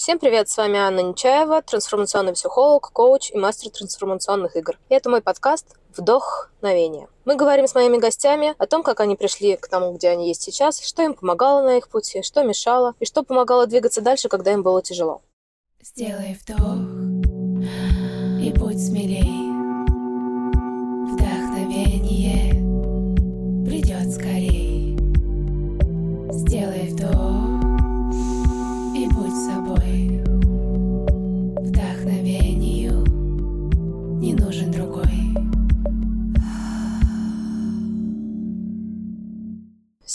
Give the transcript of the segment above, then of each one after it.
Всем привет, с вами Анна Нечаева, трансформационный психолог, коуч и мастер трансформационных игр. И это мой подкаст «Вдохновение». Мы говорим с моими гостями о том, как они пришли к тому, где они есть сейчас, что им помогало на их пути, что мешало и что помогало двигаться дальше, когда им было тяжело. Сделай вдох и будь смелей. Вдохновение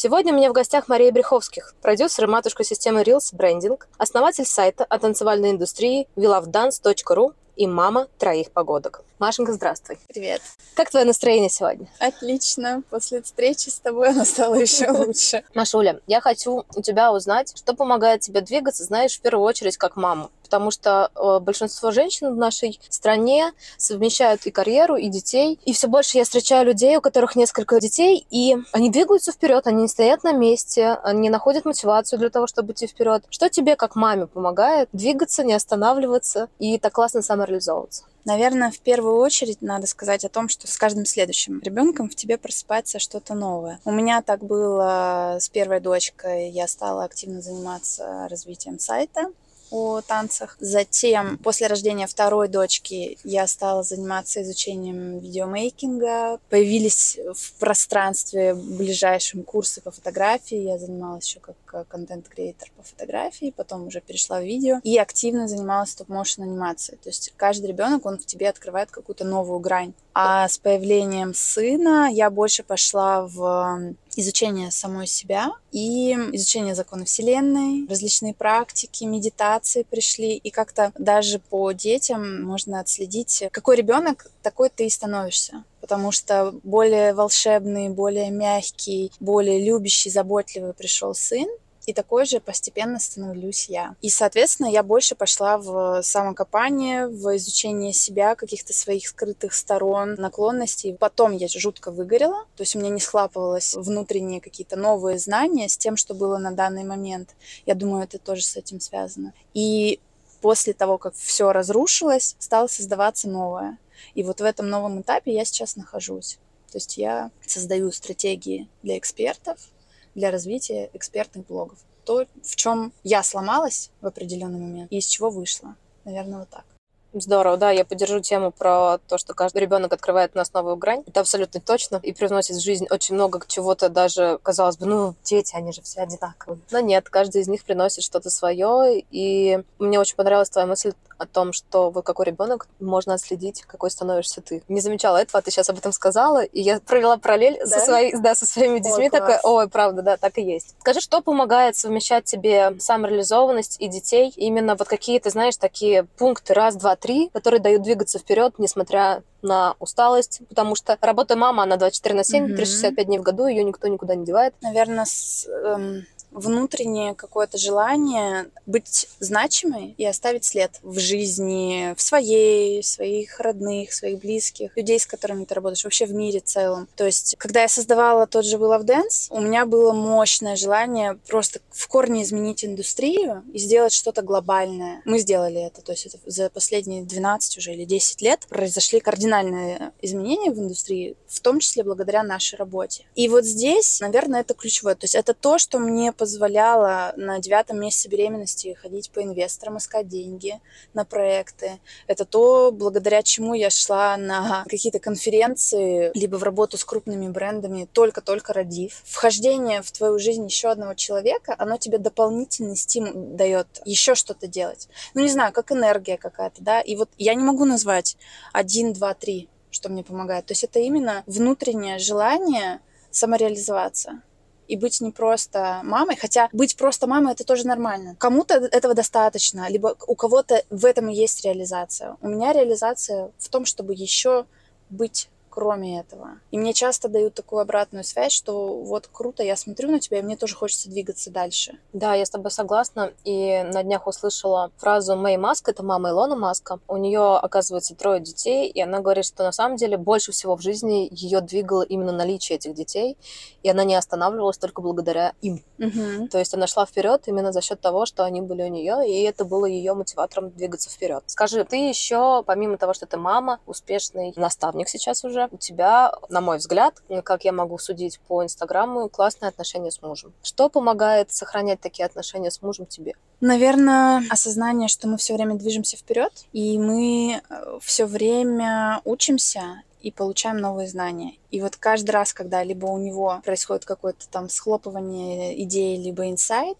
Сегодня у меня в гостях Мария Бреховских, продюсер и матушка системы Reels Branding, основатель сайта о танцевальной индустрии willovedance.ru и мама троих погодок. Машенька, здравствуй. Привет. Как твое настроение сегодня? Отлично. После встречи с тобой оно стало еще лучше. Машуля, я хочу у тебя узнать, что помогает тебе двигаться, знаешь, в первую очередь как маму. Потому что э, большинство женщин в нашей стране совмещают и карьеру, и детей. И все больше я встречаю людей, у которых несколько детей, и они двигаются вперед, они не стоят на месте, они находят мотивацию для того, чтобы идти вперед. Что тебе, как маме, помогает двигаться, не останавливаться и так классно самореализовываться? Наверное, в первую очередь надо сказать о том, что с каждым следующим ребенком в тебе просыпается что-то новое. У меня так было с первой дочкой. Я стала активно заниматься развитием сайта о танцах. Затем, после рождения второй дочки, я стала заниматься изучением видеомейкинга. Появились в пространстве ближайшем курсы по фотографии. Я занималась еще как контент-креатор по фотографии, потом уже перешла в видео и активно занималась стоп-моушен анимацией. То есть каждый ребенок, он в тебе открывает какую-то новую грань. А с появлением сына я больше пошла в изучение самой себя и изучение закона Вселенной, различные практики, медитации пришли, и как-то даже по детям можно отследить, какой ребенок, такой ты и становишься. Потому что более волшебный, более мягкий, более любящий, заботливый пришел сын, и такой же постепенно становлюсь я. И, соответственно, я больше пошла в самокопание, в изучение себя, каких-то своих скрытых сторон, наклонностей. Потом я жутко выгорела, то есть у меня не схлапывалось внутренние какие-то новые знания с тем, что было на данный момент. Я думаю, это тоже с этим связано. И после того, как все разрушилось, стало создаваться новое. И вот в этом новом этапе я сейчас нахожусь. То есть я создаю стратегии для экспертов, для развития экспертных блогов. То, в чем я сломалась в определенный момент и из чего вышла. Наверное, вот так. Здорово, да, я поддержу тему про то, что каждый ребенок открывает у нас новую грань. Это абсолютно точно. И привносит в жизнь очень много чего-то даже, казалось бы, ну, дети, они же все одинаковые. Но нет, каждый из них приносит что-то свое. И мне очень понравилась твоя мысль о том, что вот какой ребенок можно отследить, какой становишься ты. Не замечала этого, а ты сейчас об этом сказала, и я провела параллель да? со, своей, да, со своими детьми. Ой, такая, ой, правда, да, так и есть. Скажи, что помогает совмещать тебе самореализованность и детей? Именно вот какие, ты знаешь, такие пункты раз, два, три, которые дают двигаться вперед, несмотря на усталость, потому что работа мама, она 24 на 7, mm-hmm. 365 дней в году, ее никто никуда не девает. Наверное, с, эм, внутреннее какое-то желание быть значимой и оставить след в жизни, в своей, своих родных, своих близких, людей, с которыми ты работаешь, вообще в мире целом. То есть, когда я создавала тот же Will of Dance, у меня было мощное желание просто в корне изменить индустрию и сделать что-то глобальное. Мы сделали это, то есть это за последние 12 уже или 10 лет произошли кардинальные изменения в индустрии, в том числе благодаря нашей работе. И вот здесь, наверное, это ключевое. То есть это то, что мне позволяла на девятом месяце беременности ходить по инвесторам, искать деньги на проекты. Это то, благодаря чему я шла на какие-то конференции, либо в работу с крупными брендами, только-только родив. Вхождение в твою жизнь еще одного человека, оно тебе дополнительный стимул дает еще что-то делать. Ну, не знаю, как энергия какая-то, да. И вот я не могу назвать один, два, три, что мне помогает. То есть это именно внутреннее желание самореализоваться и быть не просто мамой, хотя быть просто мамой это тоже нормально. Кому-то этого достаточно, либо у кого-то в этом и есть реализация. У меня реализация в том, чтобы еще быть кроме этого. И мне часто дают такую обратную связь, что вот круто, я смотрю на тебя, и мне тоже хочется двигаться дальше. Да, я с тобой согласна. И на днях услышала фразу Мэй Маск, это мама Илона Маска. У нее, оказывается, трое детей, и она говорит, что на самом деле больше всего в жизни ее двигало именно наличие этих детей, и она не останавливалась только благодаря им. Угу. То есть она шла вперед именно за счет того, что они были у нее, и это было ее мотиватором двигаться вперед. Скажи, ты еще, помимо того, что ты мама, успешный наставник сейчас уже, у тебя, на мой взгляд, как я могу судить по Инстаграму, классные отношения с мужем. Что помогает сохранять такие отношения с мужем тебе? Наверное, осознание, что мы все время движемся вперед, и мы все время учимся и получаем новые знания. И вот каждый раз, когда либо у него происходит какое-то там схлопывание идеи, либо инсайт,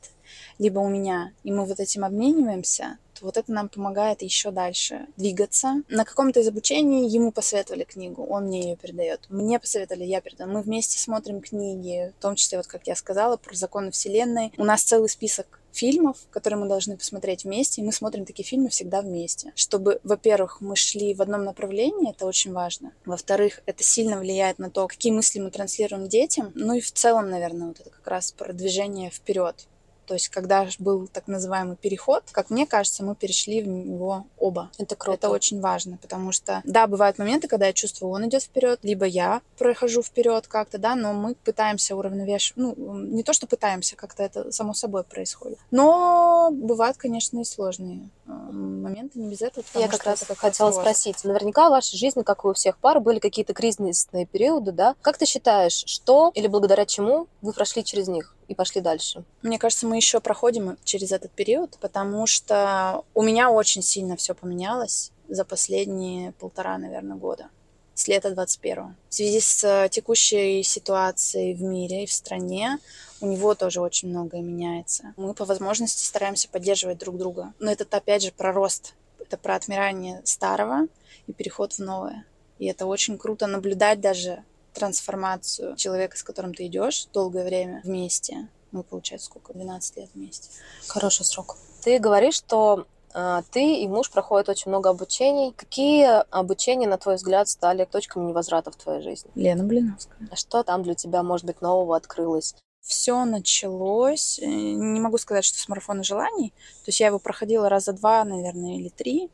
либо у меня, и мы вот этим обмениваемся, вот это нам помогает еще дальше двигаться. На каком-то из обучений ему посоветовали книгу, он мне ее передает. Мне посоветовали, я передаю. Мы вместе смотрим книги, в том числе, вот как я сказала, про законы Вселенной. У нас целый список фильмов, которые мы должны посмотреть вместе, и мы смотрим такие фильмы всегда вместе. Чтобы, во-первых, мы шли в одном направлении, это очень важно. Во-вторых, это сильно влияет на то, какие мысли мы транслируем детям. Ну и в целом, наверное, вот это как раз продвижение вперед. То есть, когда был так называемый переход, как мне кажется, мы перешли в него оба. Это круто. Это очень важно, потому что, да, бывают моменты, когда я чувствую, он идет вперед, либо я прохожу вперед как-то, да, но мы пытаемся уравновешивать. Ну, не то, что пытаемся, как-то это само собой происходит. Но бывают, конечно, и сложные э, моменты, не без этого. Я как раз как хотела сложно. спросить. Наверняка в вашей жизни, как и у всех пар, были какие-то кризисные периоды, да? Как ты считаешь, что или благодаря чему вы прошли через них? И пошли дальше. Мне кажется, мы еще проходим через этот период, потому что у меня очень сильно все поменялось за последние полтора, наверное, года с лета 21 В связи с текущей ситуацией в мире и в стране у него тоже очень многое меняется. Мы по возможности стараемся поддерживать друг друга. Но это опять же про рост. Это про отмирание старого и переход в новое. И это очень круто наблюдать даже трансформацию человека, с которым ты идешь долгое время вместе. Мы, получается, сколько? 12 лет вместе. Хороший срок. Ты говоришь, что э, ты и муж проходят очень много обучений. Какие обучения, на твой взгляд, стали точками невозврата в твоей жизни? Лена Блиновская. А что там для тебя, может быть, нового открылось? Все началось, э, не могу сказать, что с марафона желаний. То есть я его проходила раза два, наверное, или три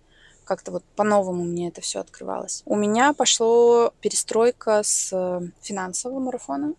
как-то вот по-новому мне это все открывалось. У меня пошло перестройка с э, финансового марафона.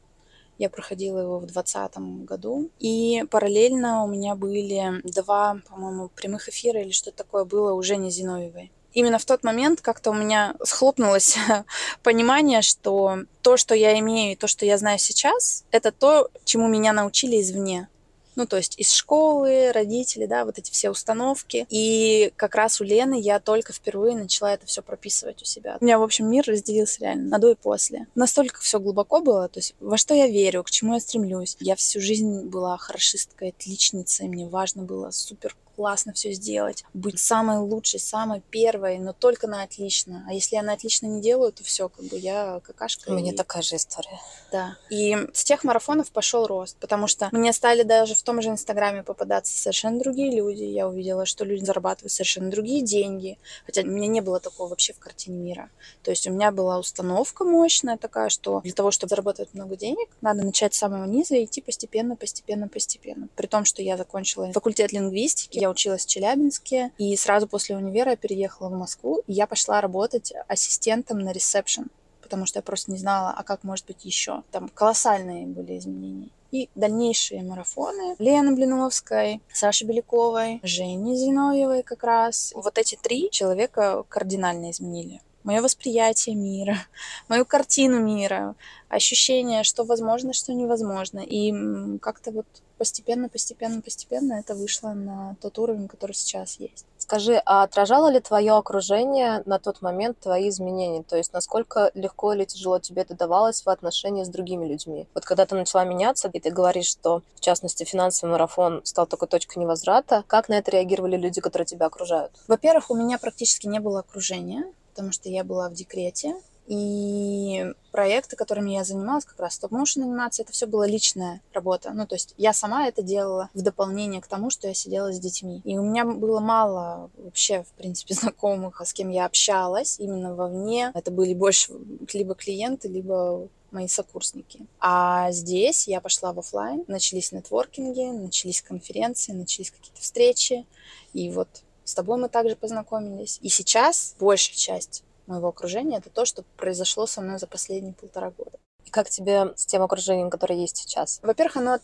Я проходила его в 2020 году. И параллельно у меня были два, по-моему, прямых эфира или что-то такое было уже не Зиновьевой. Именно в тот момент как-то у меня схлопнулось понимание, что то, что я имею и то, что я знаю сейчас, это то, чему меня научили извне. Ну, то есть из школы, родители, да, вот эти все установки. И как раз у Лены я только впервые начала это все прописывать у себя. У меня, в общем, мир разделился реально на до и после. Настолько все глубоко было, то есть во что я верю, к чему я стремлюсь. Я всю жизнь была хорошисткой, отличницей, мне важно было супер классно все сделать, быть самой лучшей, самой первой, но только на отлично. А если я на отлично не делаю, то все, как бы я какашка. У меня и... такая же история. Да. И с тех марафонов пошел рост, потому что мне стали даже в том же Инстаграме попадаться совершенно другие люди. Я увидела, что люди зарабатывают совершенно другие деньги, хотя у меня не было такого вообще в картине мира. То есть у меня была установка мощная такая, что для того, чтобы заработать много денег, надо начать с самого низа и идти постепенно, постепенно, постепенно. При том, что я закончила факультет лингвистики, я училась в Челябинске, и сразу после универа я переехала в Москву, и я пошла работать ассистентом на ресепшн, потому что я просто не знала, а как может быть еще. Там колоссальные были изменения и дальнейшие марафоны Лены Блиновской, Саши Беляковой, Жени Зиновьевой как раз. Вот эти три человека кардинально изменили мое восприятие мира, мою картину мира, ощущение, что возможно, что невозможно. И как-то вот постепенно, постепенно, постепенно это вышло на тот уровень, который сейчас есть. Скажи, а отражало ли твое окружение на тот момент твои изменения? То есть насколько легко или тяжело тебе это давалось в отношении с другими людьми? Вот когда ты начала меняться, и ты говоришь, что, в частности, финансовый марафон стал такой точкой невозврата, как на это реагировали люди, которые тебя окружают? Во-первых, у меня практически не было окружения потому что я была в декрете, И проекты, которыми я занималась, как раз стоп-моушен анимация, это все была личная работа. Ну, то есть я сама это делала в дополнение к тому, что я сидела с детьми. И у меня было мало вообще, в принципе, знакомых, с кем я общалась именно вовне. Это были больше либо клиенты, либо мои сокурсники. А здесь я пошла в офлайн, начались нетворкинги, начались конференции, начались какие-то встречи. И вот с тобой мы также познакомились. И сейчас большая часть моего окружения это то, что произошло со мной за последние полтора года. И как тебе с тем окружением, которое есть сейчас? Во-первых, оно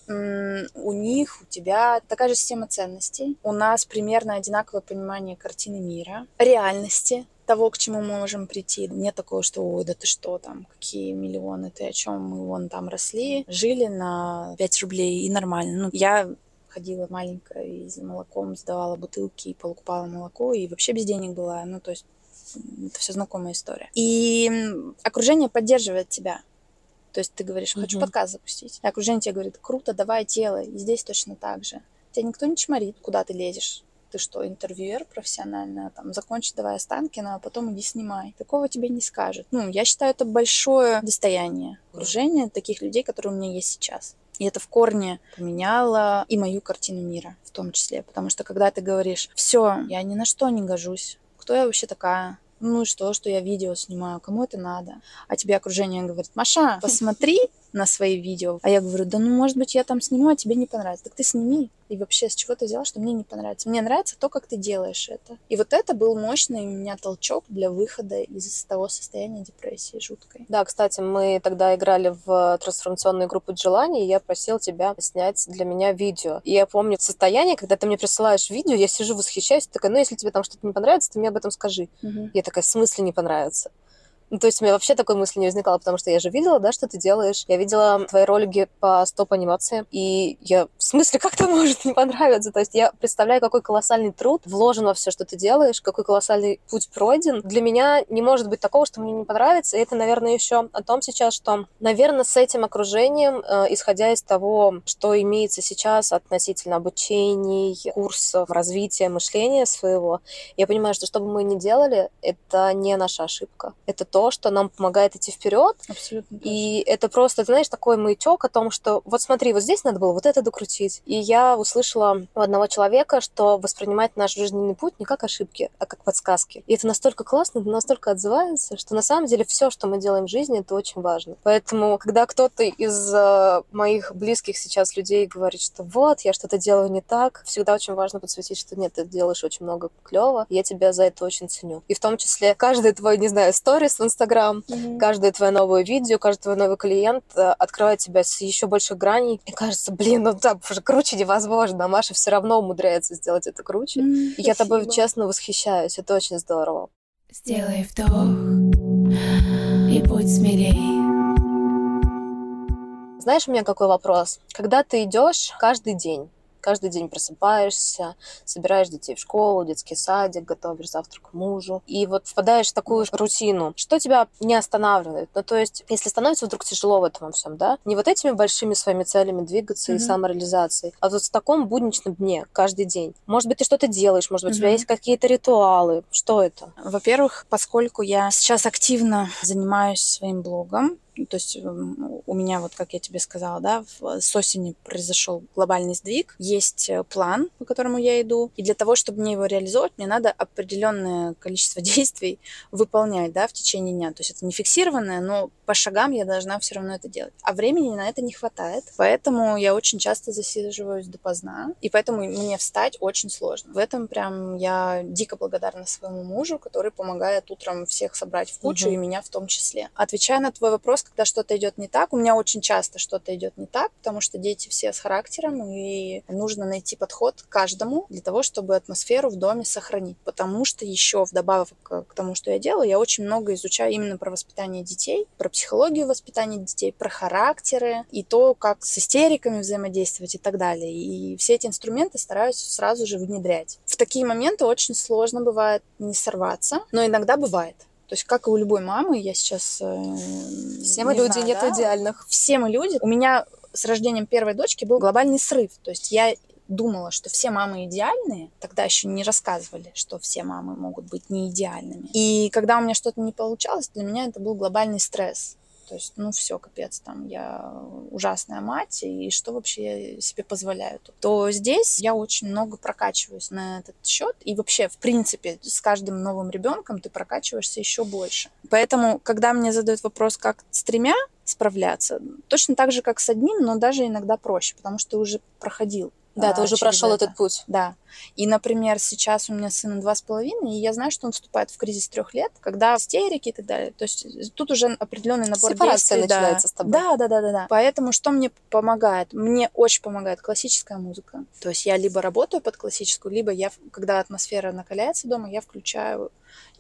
у них, у тебя такая же система ценностей. У нас примерно одинаковое понимание картины мира, реальности, того, к чему мы можем прийти. Нет такого, что, ой, да ты что там, какие миллионы, ты о чем мы вон там росли, жили на 5 рублей и нормально. Ну, я ходила маленькая и за молоком сдавала бутылки и покупала молоко, и вообще без денег была. Ну, то есть это все знакомая история. И окружение поддерживает тебя. То есть ты говоришь, хочу uh-huh. подкаст запустить. И окружение тебе говорит, круто, давай, делай. И здесь точно так же. Тебя никто не чморит, куда ты лезешь. Ты что, интервьюер профессионально, там, закончи давай Останкина, а потом иди снимай. Такого тебе не скажут. Ну, я считаю, это большое достояние окружения таких людей, которые у меня есть сейчас. И это в корне поменяло и мою картину мира в том числе. Потому что когда ты говоришь, все, я ни на что не гожусь, кто я вообще такая? Ну и что, что я видео снимаю, кому это надо? А тебе окружение говорит, Маша, посмотри на свои видео. А я говорю, да ну, может быть, я там сниму, а тебе не понравится. Так ты сними. И вообще, с чего ты взяла, что мне не понравится? Мне нравится то, как ты делаешь это. И вот это был мощный у меня толчок для выхода из того состояния депрессии жуткой. Да, кстати, мы тогда играли в трансформационную группу желаний, и я просил тебя снять для меня видео. И я помню состояние, когда ты мне присылаешь видео, я сижу, восхищаюсь, такая, ну, если тебе там что-то не понравится, ты мне об этом скажи. Угу. Я такая, в смысле не понравится? Ну, то есть у меня вообще такой мысли не возникало, потому что я же видела, да, что ты делаешь. Я видела твои ролики по стоп-анимации, и я, в смысле, как то может не понравиться? То есть я представляю, какой колоссальный труд вложен во все, что ты делаешь, какой колоссальный путь пройден. Для меня не может быть такого, что мне не понравится. И это, наверное, еще о том сейчас, что, наверное, с этим окружением, э, исходя из того, что имеется сейчас относительно обучений, курсов, развития мышления своего, я понимаю, что что бы мы ни делали, это не наша ошибка. Это то, то, что нам помогает идти вперед. Абсолютно. И это просто, знаешь, такой маячок о том, что вот смотри, вот здесь надо было вот это докрутить. И я услышала у одного человека, что воспринимать наш жизненный путь не как ошибки, а как подсказки. И это настолько классно, настолько отзывается, что на самом деле все, что мы делаем в жизни, это очень важно. Поэтому, когда кто-то из э, моих близких сейчас людей говорит, что вот, я что-то делаю не так, всегда очень важно подсветить, что нет, ты делаешь очень много клево, я тебя за это очень ценю. И в том числе каждый твой, не знаю, сторис в Инстаграм. Mm-hmm. Каждое твое новое видео, каждый твой новый клиент э, открывает тебя с еще больших граней. И кажется, блин, ну так уже круче невозможно. А Маша все равно умудряется сделать это круче. Mm-hmm. И я тобой честно восхищаюсь. Это очень здорово. Сделай вдох и будь смелей. Знаешь, у меня какой вопрос? Когда ты идешь каждый день, Каждый день просыпаешься, собираешь детей в школу, детский садик, готовишь завтрак мужу. И вот впадаешь в такую рутину. Что тебя не останавливает? Ну, то есть, если становится вдруг тяжело в этом всем, да, не вот этими большими своими целями двигаться mm-hmm. и самореализацией, а вот в таком будничном дне, каждый день. Может быть, ты что-то делаешь, может быть, mm-hmm. у тебя есть какие-то ритуалы. Что это? Во-первых, поскольку я сейчас активно занимаюсь своим блогом, то есть у меня, вот как я тебе сказала, да, с осени произошел глобальный сдвиг. Есть э, план, по которому я иду. И для того, чтобы мне его реализовать, мне надо определенное количество действий выполнять, да, в течение дня. То есть это не фиксированное, но по шагам я должна все равно это делать. А времени на это не хватает. Поэтому я очень часто засиживаюсь допоздна. И поэтому мне встать очень сложно. В этом прям я дико благодарна своему мужу, который помогает утром всех собрать в кучу, угу. и меня в том числе. Отвечая на твой вопрос, когда что-то идет не так. У меня очень часто что-то идет не так, потому что дети все с характером, и нужно найти подход к каждому для того, чтобы атмосферу в доме сохранить. Потому что еще вдобавок к тому, что я делаю, я очень много изучаю именно про воспитание детей, про психологию воспитания детей, про характеры и то, как с истериками взаимодействовать и так далее. И все эти инструменты стараюсь сразу же внедрять. В такие моменты очень сложно бывает не сорваться, но иногда бывает. То есть, как и у любой мамы, я сейчас... Э, Все мы не люди, знаю, нет да? идеальных. Все мы люди. У меня с рождением первой дочки был глобальный срыв. То есть я думала, что все мамы идеальные, тогда еще не рассказывали, что все мамы могут быть не идеальными. И когда у меня что-то не получалось, для меня это был глобальный стресс. То есть, ну все, капец, там я ужасная мать, и что вообще я себе позволяю тут? То здесь я очень много прокачиваюсь на этот счет, и вообще, в принципе, с каждым новым ребенком ты прокачиваешься еще больше. Поэтому, когда мне задают вопрос, как с тремя справляться, точно так же, как с одним, но даже иногда проще, потому что ты уже проходил Да, ты а, уже прошел это. этот путь. Да. И, например, сейчас у меня сыну два с половиной, и я знаю, что он вступает в кризис трех лет, когда истерики и так далее. То есть тут уже определенный набор Сепарация действий. да. начинается с тобой. Да, да, да, да, да. Поэтому что мне помогает? Мне очень помогает классическая музыка. То есть я либо работаю под классическую, либо я, когда атмосфера накаляется дома, я включаю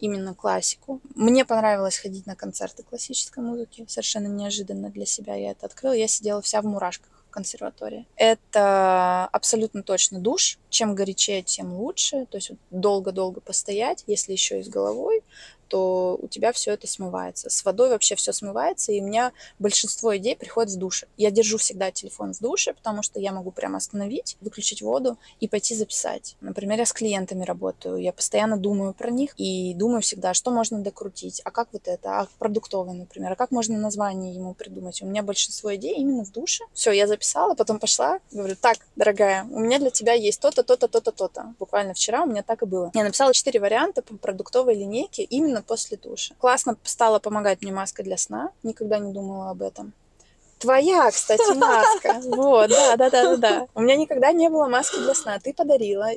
именно классику. Мне понравилось ходить на концерты классической музыки. Совершенно неожиданно для себя я это открыла. Я сидела вся в мурашках консерватории. Это абсолютно точно душ. Чем горячее, тем лучше. То есть долго-долго постоять, если еще и с головой, то у тебя все это смывается. С водой вообще все смывается, и у меня большинство идей приходит в душе. Я держу всегда телефон в душе, потому что я могу прямо остановить, выключить воду и пойти записать. Например, я с клиентами работаю, я постоянно думаю про них и думаю всегда, что можно докрутить, а как вот это, а продуктовый, например, а как можно название ему придумать. У меня большинство идей именно в душе. Все, я записала, потом пошла, говорю, так, дорогая, у меня для тебя есть то-то, то-то, то-то, то-то. Буквально вчера у меня так и было. Я написала четыре варианта по продуктовой линейке именно после душа. Классно стала помогать мне маска для сна. Никогда не думала об этом. Твоя, кстати, маска. Вот, да, да, да, да, да. У меня никогда не было маски для сна. Ты подарила.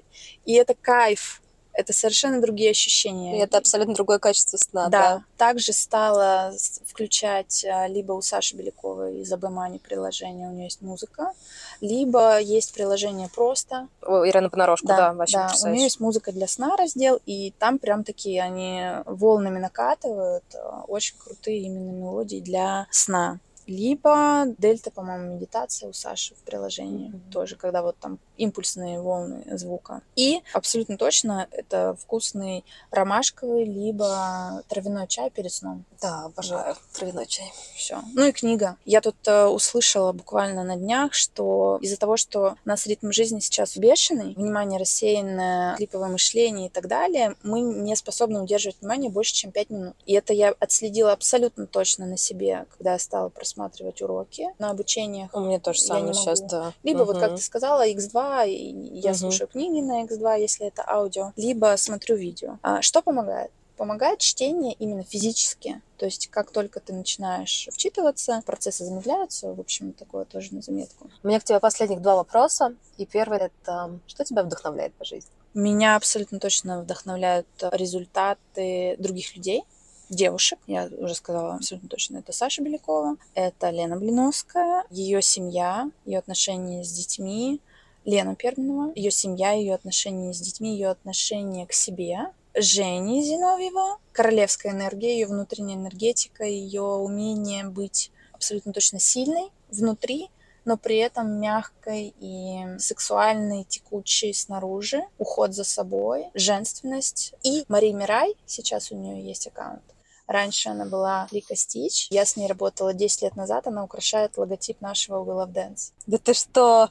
И это кайф. Это совершенно другие ощущения. И это абсолютно другое качество сна, да. да. Также стала включать а, либо у Саши Беляковой из Абэмани приложение, у нее есть музыка, либо есть приложение просто, О, Ирина Понарошку, да, вообще да, у нее есть музыка для сна раздел, и там прям такие они волнами накатывают, э, очень крутые именно мелодии для сна. Либо дельта, по-моему, медитация у Саши в приложении Мгм. тоже, когда вот там импульсные волны звука. И абсолютно точно это вкусный ромашковый, либо травяной чай перед сном. Да, обожаю травяной чай. Все. Ну и книга. Я тут э, услышала буквально на днях, что из-за того, что у нас ритм жизни сейчас бешеный, внимание рассеянное, клиповое мышление и так далее, мы не способны удерживать внимание больше, чем 5 минут. И это я отследила абсолютно точно на себе, когда я стала просматривать уроки на обучениях. У меня тоже самое сейчас, да. Либо вот, как ты сказала, X2, и я Мгм. слушаю книги на X2, если это аудио, либо смотрю видео. А что помогает? Помогает чтение именно физически. То есть, как только ты начинаешь вчитываться, процессы замедляются. В общем, такое тоже на заметку. У меня к тебе последних два вопроса. И первый это, что тебя вдохновляет по жизни? Меня абсолютно точно вдохновляют результаты других людей, девушек. Я уже сказала абсолютно точно. Это Саша Белякова, это Лена Блиновская, ее семья, ее отношения с детьми, Лена Перминова, ее семья, ее отношения с детьми, ее отношение к себе, Жени Зиновьева, королевская энергия, ее внутренняя энергетика, ее умение быть абсолютно точно сильной внутри, но при этом мягкой и сексуальной, текучей снаружи, уход за собой, женственность. И Мария Мирай, сейчас у нее есть аккаунт. Раньше она была Лика Стич. Я с ней работала 10 лет назад. Она украшает логотип нашего Will of Dance. Да ты что?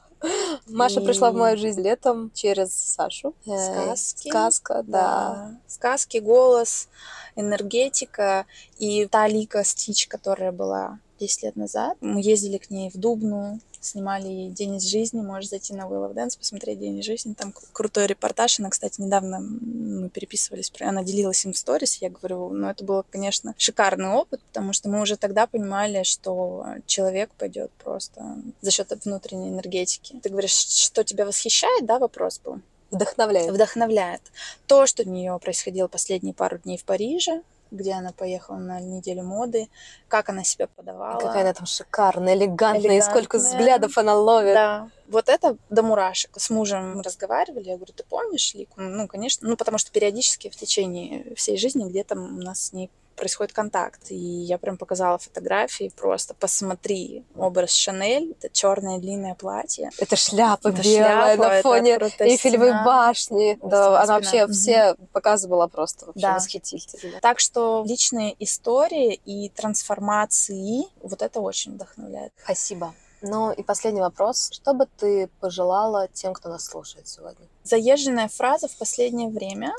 Маша И- пришла в мою жизнь летом через Сашу. Э, Сказки. Сказка, да. Сказки, голос, энергетика. И та Лика Стич, которая была 10 лет назад. Мы ездили к ней в Дубну, снимали день из жизни. Можешь зайти на Will of Dance, посмотреть день из жизни. Там кру- крутой репортаж. Она, кстати, недавно мы переписывались. Она делилась им в сторис. Я говорю, ну это было, конечно, шикарный опыт, потому что мы уже тогда понимали, что человек пойдет просто за счет внутренней энергетики. Ты говоришь, что тебя восхищает, да, вопрос был? Вдохновляет. вдохновляет. То, что у нее происходило последние пару дней в Париже, где она поехала на неделю моды, как она себя подавала. Какая она там шикарная, элегантная, и сколько Элегантная. взглядов она ловит. Да, вот это до мурашек. С мужем мы разговаривали, я говорю, ты помнишь Лику? Ну, конечно, ну, потому что периодически в течение всей жизни где-то у нас с ней происходит контакт. И я прям показала фотографии, просто посмотри образ Шанель, это черное длинное платье. Это шляпа Это белая шляпа, на фоне Эйфелевой стена. башни. Крутая Да, она спина. вообще Мгм. все показывала просто вообще Да. восхитительно. Так что личные истории и трансформации, вот это очень вдохновляет. Спасибо. Ну и последний вопрос. Что бы ты пожелала тем, кто нас слушает сегодня? Заезженная фраза в последнее время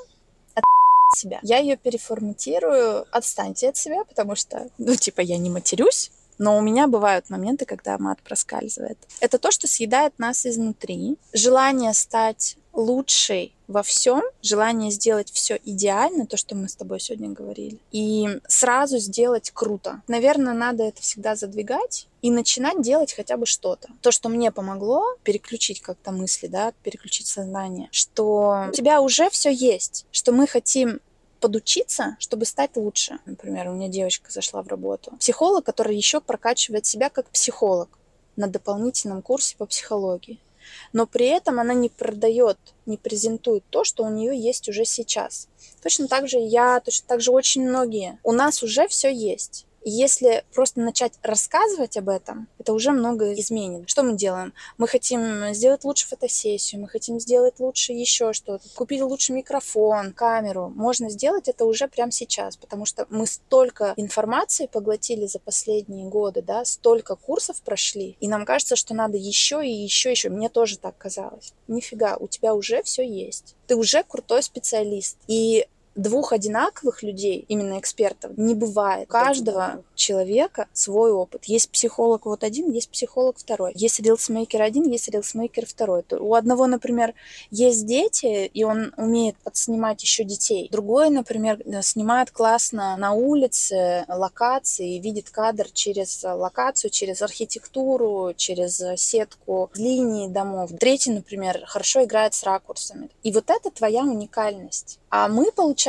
себя. Я ее переформатирую. Отстаньте от себя, потому что, ну, типа, я не матерюсь, но у меня бывают моменты, когда мат проскальзывает. Это то, что съедает нас изнутри. Желание стать лучшей во всем, желание сделать все идеально, то, что мы с тобой сегодня говорили, и сразу сделать круто. Наверное, надо это всегда задвигать и начинать делать хотя бы что-то. То, что мне помогло переключить как-то мысли, да, переключить сознание, что у тебя уже все есть, что мы хотим подучиться, чтобы стать лучше. Например, у меня девочка зашла в работу. Психолог, который еще прокачивает себя как психолог на дополнительном курсе по психологии. Но при этом она не продает, не презентует то, что у нее есть уже сейчас. Точно так же я, точно так же очень многие. У нас уже все есть. И если просто начать рассказывать об этом, это уже многое изменит. Что мы делаем? Мы хотим сделать лучше фотосессию, мы хотим сделать лучше еще что-то, купить лучше микрофон, камеру. Можно сделать это уже прямо сейчас, потому что мы столько информации поглотили за последние годы, да, столько курсов прошли, и нам кажется, что надо еще и еще, еще. Мне тоже так казалось. Нифига, у тебя уже все есть. Ты уже крутой специалист. И двух одинаковых людей, именно экспертов, не бывает. У каждого человека свой опыт. Есть психолог вот один, есть психолог второй. Есть рилсмейкер один, есть рилсмейкер второй. У одного, например, есть дети, и он умеет подснимать еще детей. Другой, например, снимает классно на улице локации, видит кадр через локацию, через архитектуру, через сетку линий домов. Третий, например, хорошо играет с ракурсами. И вот это твоя уникальность. А мы, получается,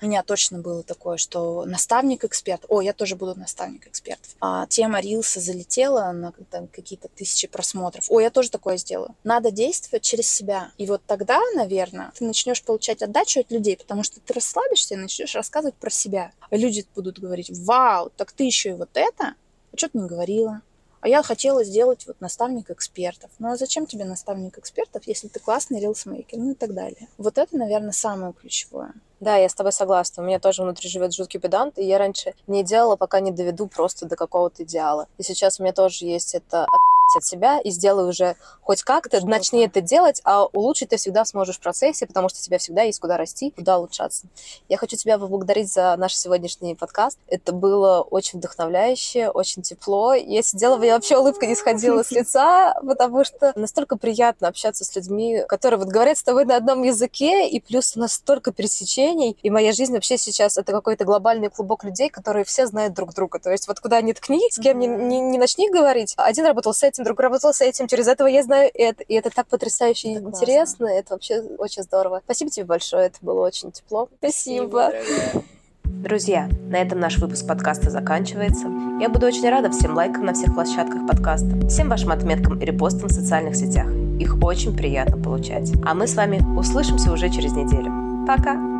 у меня точно было такое, что наставник-эксперт, о, я тоже буду наставник экспертов. А тема Рилса залетела на какие-то тысячи просмотров. О, я тоже такое сделаю. Надо действовать через себя. И вот тогда, наверное, ты начнешь получать отдачу от людей, потому что ты расслабишься и начнешь рассказывать про себя. А люди будут говорить, вау, так ты еще и вот это? А что ты не говорила? А я хотела сделать вот наставник экспертов. Ну а зачем тебе наставник экспертов, если ты классный рилсмейкер, ну и так далее. Вот это, наверное, самое ключевое. Да, я с тобой согласна. У меня тоже внутри живет жуткий педант, и я раньше не делала, пока не доведу просто до какого-то идеала. И сейчас у меня тоже есть это от себя и сделай уже хоть как-то, начни это делать, а улучшить ты всегда сможешь в процессе, потому что у тебя всегда есть куда расти, куда улучшаться. Я хочу тебя поблагодарить за наш сегодняшний подкаст. Это было очень вдохновляюще, очень тепло. Я сидела, я вообще улыбка не сходила с лица, потому что настолько приятно общаться с людьми, которые вот говорят с тобой на одном языке, и плюс у нас столько пересечений, и моя жизнь вообще сейчас это какой-то глобальный клубок людей, которые все знают друг друга. То есть вот куда ни ткни, с кем не начни говорить, один работал с этим, этим, друг работал с этим, через этого я знаю это. И это так потрясающе это интересно, классно. это вообще очень здорово. Спасибо тебе большое, это было очень тепло. Спасибо. Спасибо Друзья, на этом наш выпуск подкаста заканчивается. Я буду очень рада всем лайкам на всех площадках подкаста, всем вашим отметкам и репостам в социальных сетях. Их очень приятно получать. А мы с вами услышимся уже через неделю. Пока!